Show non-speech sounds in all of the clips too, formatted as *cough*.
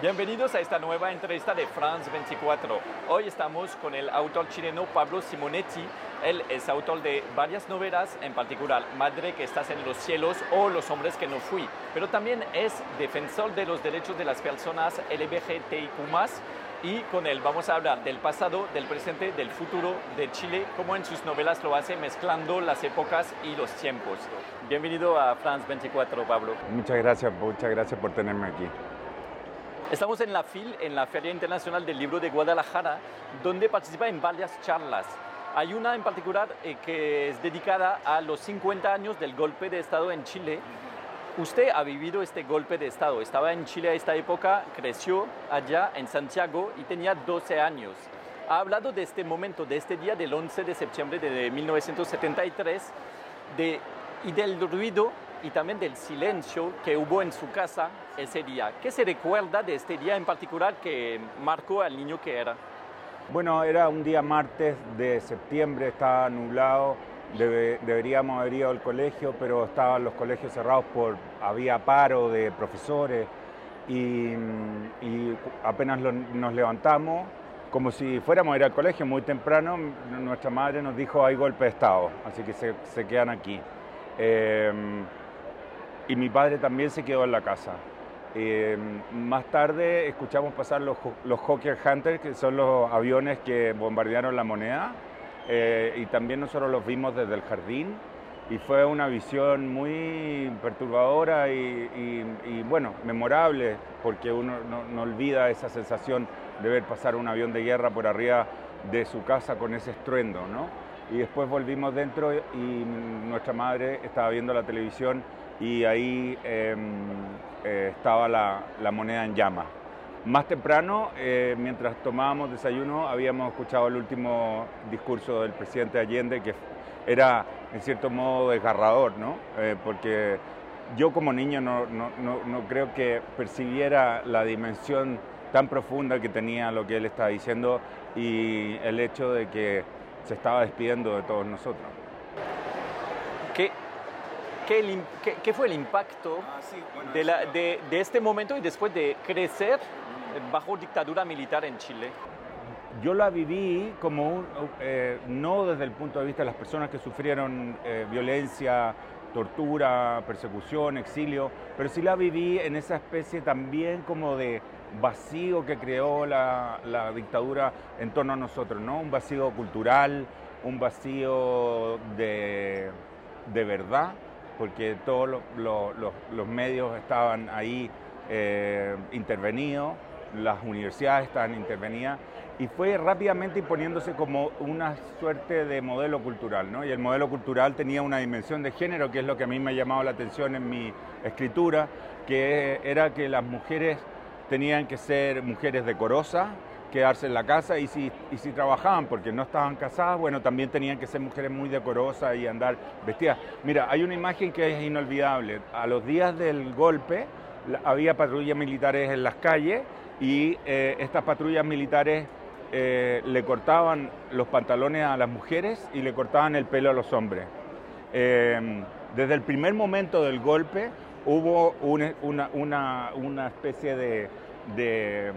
Bienvenidos a esta nueva entrevista de France 24. Hoy estamos con el autor chileno Pablo Simonetti. Él es autor de varias novelas, en particular Madre que estás en los cielos o Los hombres que no fui, pero también es defensor de los derechos de las personas LGBTIQ+, y con él vamos a hablar del pasado, del presente, del futuro de Chile, como en sus novelas lo hace mezclando las épocas y los tiempos. Bienvenido a France 24, Pablo. Muchas gracias, muchas gracias por tenerme aquí. Estamos en la FIL, en la Feria Internacional del Libro de Guadalajara, donde participa en varias charlas. Hay una en particular eh, que es dedicada a los 50 años del golpe de Estado en Chile. Usted ha vivido este golpe de Estado. Estaba en Chile a esta época, creció allá en Santiago y tenía 12 años. Ha hablado de este momento, de este día del 11 de septiembre de 1973 de, y del ruido y también del silencio que hubo en su casa ese día. ¿Qué se recuerda de este día en particular que marcó al niño que era? Bueno, era un día martes de septiembre, estaba nublado, deberíamos haber ido al colegio, pero estaban los colegios cerrados por, había paro de profesores y, apenas nos levantamos, como si fuéramos a ir al colegio muy temprano, nuestra madre nos dijo hay golpe de Estado, así que se, quedan aquí. Eh, y mi padre también se quedó en la casa. Eh, más tarde escuchamos pasar los, los Hawker Hunter, que son los aviones que bombardearon la moneda, eh, y también nosotros los vimos desde el jardín, y fue una visión muy perturbadora y, bueno, memorable, porque uno no, no, olvida esa sensación de ver pasar un avión de guerra por arriba de su casa con ese estruendo, ¿no? Y después volvimos dentro y nuestra madre estaba viendo la televisión y ahí em, eh, estaba la, moneda en llama. Más temprano, eh, mientras tomábamos desayuno, habíamos escuchado el último discurso del presidente Allende, que era en cierto modo desgarrador, ¿no? Eh, porque yo como niño no, no, creo que percibiera la dimensión tan profunda que tenía lo que él estaba diciendo y el hecho de que se estaba despidiendo de todos nosotros. ¿Qué, ¿Qué, fue el impacto ah, de, este momento y después de crecer bajo dictadura militar en Chile? Yo la viví como eh, no desde el punto de vista de las personas que sufrieron eh, violencia, tortura, persecución, exilio, pero sí la viví en esa especie también como de vacío que creó la, dictadura en torno a nosotros, ¿no? Un vacío cultural, un vacío de, de verdad, porque todos los, medios estaban ahí eh, intervenidos, las universidades estaban intervenidas y fue rápidamente imponiéndose como una suerte de modelo cultural, ¿no? Y el modelo cultural tenía una dimensión de género, que es lo que a mí me ha llamado la atención en mi escritura, que era que las mujeres tenían que ser mujeres decorosas, quedarse en la casa y si, y si trabajaban porque no estaban casadas, bueno, también tenían que ser mujeres muy decorosas y andar vestidas. Mira, hay una imagen que es inolvidable. A los días del golpe había patrullas militares en las calles y eh, estas patrullas militares eh, le cortaban los pantalones a las mujeres y le cortaban el pelo a los hombres. Eh, desde el primer momento del golpe hubo una, una especie de de,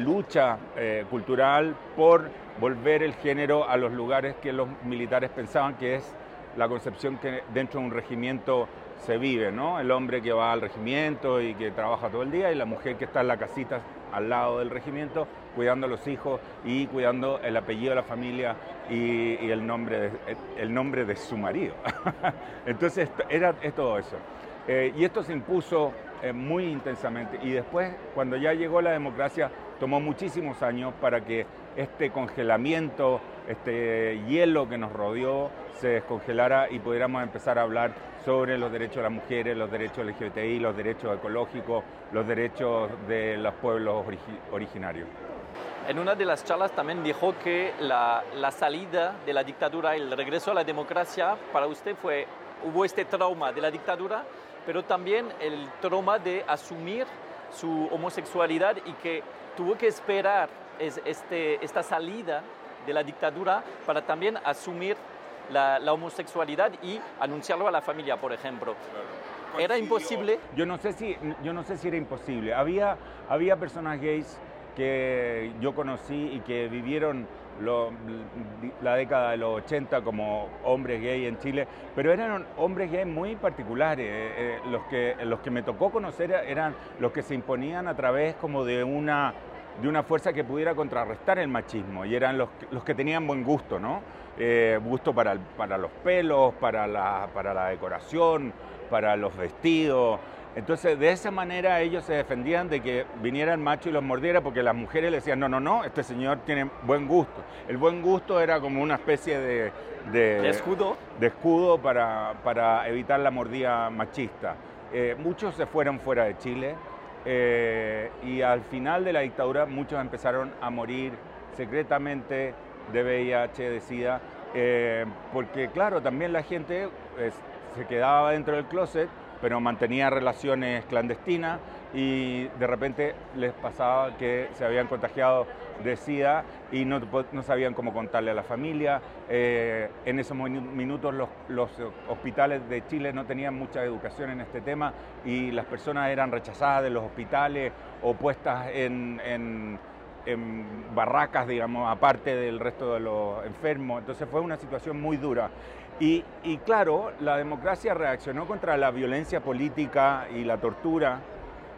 lucha eh, cultural por volver el género a los lugares que los militares pensaban que es la concepción que dentro de un regimiento se vive, ¿no? El hombre que va al regimiento y que trabaja todo el día y la mujer que está en la casita al lado del regimiento cuidando a los hijos y cuidando el apellido de la familia y, el, nombre de, el nombre de su marido. *laughs* Entonces era, es todo eso. Eh, y esto se impuso eh, muy intensamente. Y después, cuando ya llegó la democracia, tomó muchísimos años para que este congelamiento, este hielo que nos rodeó, se descongelara y pudiéramos empezar a hablar sobre los derechos de las mujeres, los derechos LGBTI, los derechos ecológicos, los derechos de los pueblos originarios. En una de las charlas también dijo que la, la salida de la dictadura, el regreso a la democracia, para usted fue, hubo este trauma de la dictadura, pero también el trauma de asumir su homosexualidad y que tuvo que esperar este, esta salida de la dictadura para también asumir la, homosexualidad y anunciarlo a la familia, por ejemplo. ¿Era imposible? Yo no sé si, yo no sé si era imposible. Había, había personas gays que yo conocí y que vivieron la década de los 80 como hombres gay en Chile, pero eran hombres gay muy particulares. Eh, eh, los, que, los que me tocó conocer eran los que se imponían a través como de una, de una fuerza que pudiera contrarrestar el machismo y eran los, los que tenían buen gusto, ¿no? Eh, gusto para, para los pelos, para la, para la decoración, para los vestidos. Entonces, de esa manera ellos se defendían de que viniera el macho y los mordiera porque las mujeres le decían, no, no, no, este señor tiene buen gusto. El buen gusto era como una especie de... ¿De, escudo? De escudo para, para evitar la mordida machista. Eh, muchos se fueron fuera de Chile eh, y al final de la dictadura muchos empezaron a morir secretamente de VIH, de SIDA, eh, porque claro, también la gente se quedaba dentro del closet pero mantenía relaciones clandestinas y de repente les pasaba que se habían contagiado de SIDA y no, sabían cómo contarle a la familia. Eh, en esos minutos los, hospitales de Chile no tenían mucha educación en este tema y las personas eran rechazadas de los hospitales o puestas en, en barracas, digamos, aparte del resto de los enfermos. Entonces fue una situación muy dura. Y, claro, la democracia reaccionó contra la violencia política y la tortura,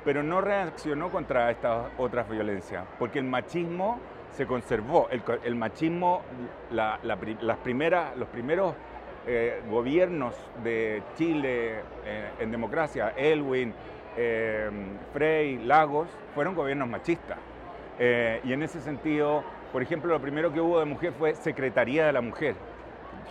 pero no reaccionó contra estas otras violencias, porque el machismo se conservó. El, machismo, las primeras, los primeros eh, gobiernos de Chile eh, en democracia, Elwin, eh, Frey, Lagos, fueron gobiernos machistas. y en ese sentido, por ejemplo, lo primero que hubo de mujer fue Secretaría de la Mujer.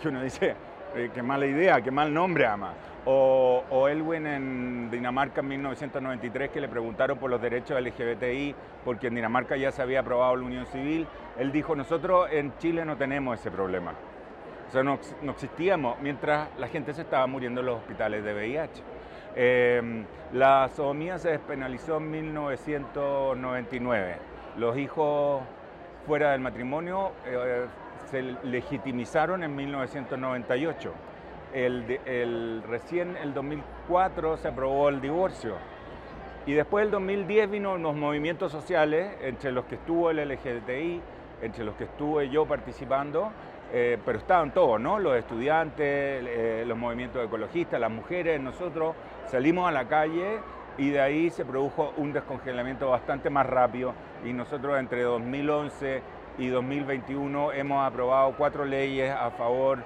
Que uno dice, eh, qué mala idea, qué mal nombre ama. O, o, Elwin en Dinamarca en 1993 que le preguntaron por los derechos LGBTI porque en Dinamarca ya se había aprobado la unión civil. Él dijo, nosotros en Chile no tenemos ese problema. O sea, no, existíamos mientras la gente se estaba muriendo en los hospitales de VIH. Em, la sodomía se despenalizó en 1999. Los hijos fuera del matrimonio eh, se legitimizaron en 1998. El, el, recién el 2004 se aprobó el divorcio. Y después del 2010 vino los movimientos sociales, entre los que estuvo el LGBTI, entre los que estuve yo participando, eh, pero estaban todos, ¿no? Los estudiantes, eh, los movimientos ecologistas, las mujeres, nosotros salimos a la calle y de ahí se produjo un descongelamiento bastante más rápido y nosotros entre 2011 y 2021 hemos aprobado cuatro leyes a favor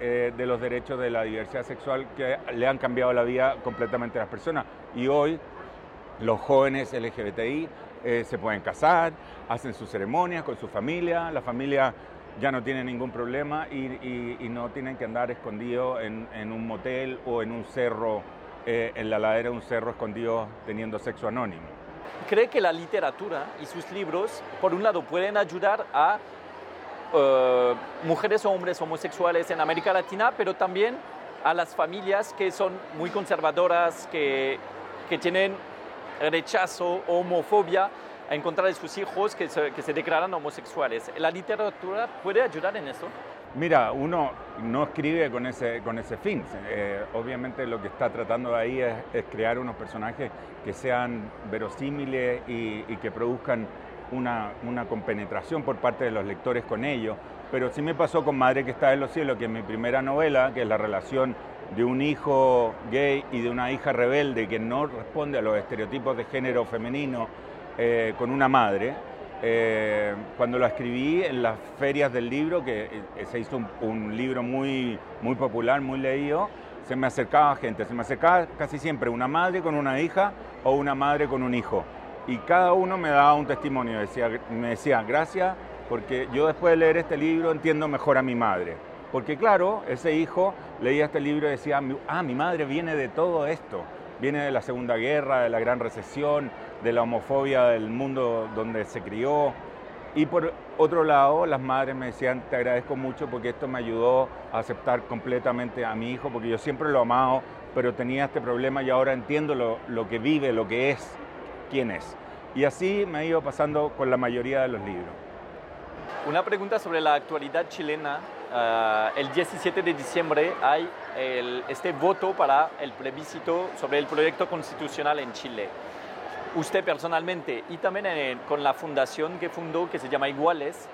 eh, de los derechos de la diversidad sexual que le han cambiado la vida completamente a las personas. Y hoy los jóvenes LGBTI eh, se pueden casar, hacen sus ceremonias con su familia, la familia ya no tiene ningún problema y, no tienen que andar escondidos en, un motel o en un cerro, eh, en la ladera de un cerro escondido teniendo sexo anónimo cree que la literatura y sus libros, por un lado, pueden ayudar a eh, mujeres o hombres homosexuales en América Latina, pero también a las familias que son muy conservadoras, que, que tienen rechazo homofobia a encontrar a sus hijos que se, que se declaran homosexuales. ¿La literatura puede ayudar en eso? Mira, uno no escribe con ese, con ese fin. Eh, obviamente lo que está tratando ahí es, crear unos personajes que sean verosímiles y, que produzcan una, compenetración por parte de los lectores con ellos. Pero sí me pasó con Madre que está en los cielos, que es mi primera novela, que es la relación de un hijo gay y de una hija rebelde que no responde a los estereotipos de género femenino eh, con una madre eh, cuando lo escribí en las ferias del libro, que eh, se hizo un, libro muy, muy popular, muy leído, se me acercaba gente, se me acercaba casi siempre una madre con una hija o una madre con un hijo. Y cada uno me daba un testimonio, decía, me decía, gracias, porque yo después de leer este libro entiendo mejor a mi madre. Porque claro, ese hijo leía este libro y decía, ah, mi madre viene de todo esto, viene de la Segunda Guerra, de la Gran Recesión, de la homofobia del mundo donde se crió. Y por otro lado, las madres me decían, te agradezco mucho porque esto me ayudó a aceptar completamente a mi hijo, porque yo siempre lo amado, pero tenía este problema y ahora entiendo lo, lo que vive, lo que es, quién es. Y así me ha ido pasando con la mayoría de los libros. Una pregunta sobre la actualidad chilena. ah, el 17 de diciembre hay este voto para el plebiscito sobre el proyecto constitucional en Chile. Usted personalmente y también con la fundación que fundó, que se llama Iguales,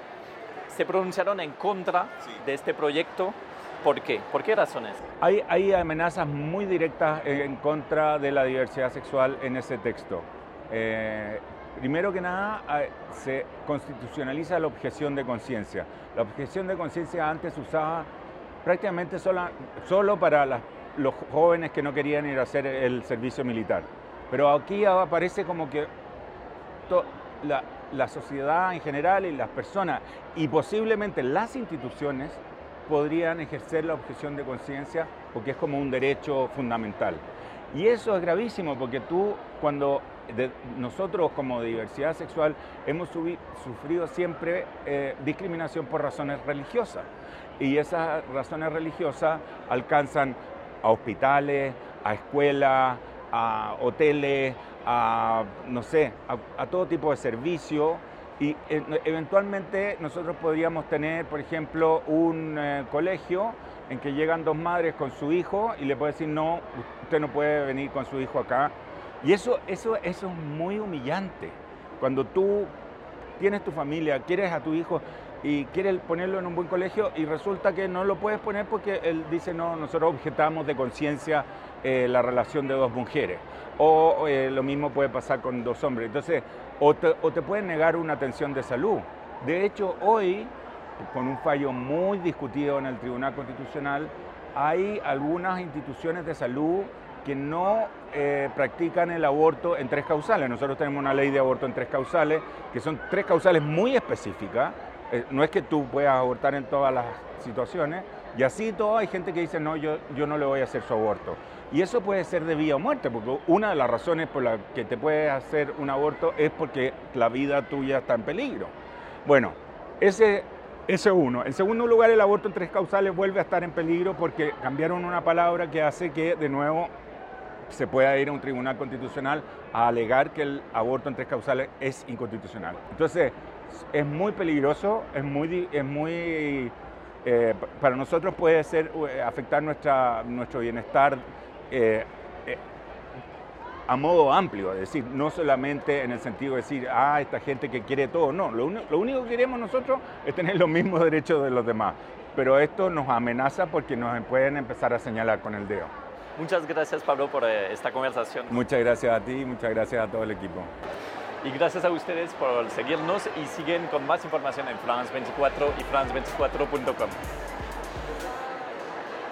se pronunciaron en contra de este proyecto. ¿Por qué? ¿Por qué razones? Hay, hay amenazas muy directas en contra de la diversidad sexual en ese texto. Eh, primero que nada, se constitucionaliza la objeción de conciencia. La objeción de conciencia antes se usaba prácticamente solo para los jóvenes que no querían ir a hacer el servicio militar. Pero aquí aparece como que la, sociedad en general y las personas y posiblemente las instituciones podrían ejercer la objeción de conciencia porque es como un derecho fundamental. Y eso es gravísimo porque tú cuando nosotros como diversidad sexual hemos sufrido siempre eh, discriminación por razones religiosas y esas razones religiosas alcanzan a hospitales, a escuelas, a hoteles, a, no sé, a, todo tipo de servicio y eh, eventualmente nosotros podríamos tener, por ejemplo, un eh, colegio en que llegan dos madres con su hijo y le puede decir, no, usted no puede venir con su hijo acá. Y eso, eso, eso es muy humillante. Cuando tú tienes tu familia, quieres a tu hijo y quieres ponerlo en un buen colegio y resulta que no lo puedes poner porque él dice, no, nosotros objetamos de conciencia eh, la relación de dos mujeres. O eh, lo mismo puede pasar con dos hombres. Entonces, o te, o te pueden negar una atención de salud. De hecho, hoy, con un fallo muy discutido en el Tribunal Constitucional, hay algunas instituciones de salud que no eh, practican el aborto en tres causales. Nosotros tenemos una ley de aborto en tres causales, que son tres causales muy específicas. No es que tú puedas abortar en todas las situaciones, y así todo hay gente que dice, no, yo, yo no le voy a hacer su aborto. Y eso puede ser de vida o muerte, porque una de las razones por las que te puedes hacer un aborto es porque la vida tuya está en peligro. Bueno, ese, ese uno. En segundo lugar, el aborto en tres causales vuelve a estar en peligro porque cambiaron una palabra que hace que de nuevo se pueda ir a un tribunal constitucional a alegar que el aborto en tres causales es inconstitucional. Entonces, es muy peligroso, es muy, es muy eh, para nosotros puede ser eh, afectar nuestra, nuestro bienestar eh, eh, a modo amplio, es decir, no solamente en el sentido de decir, ah, esta gente que quiere todo, no, lo, lo único que queremos nosotros es tener los mismos derechos de los demás, pero esto nos amenaza porque nos pueden empezar a señalar con el dedo. Muchas gracias Pablo por esta conversación. Muchas gracias a ti, muchas gracias a todo el equipo. Y gracias a ustedes por seguirnos y siguen con más información en France24 y france24.com.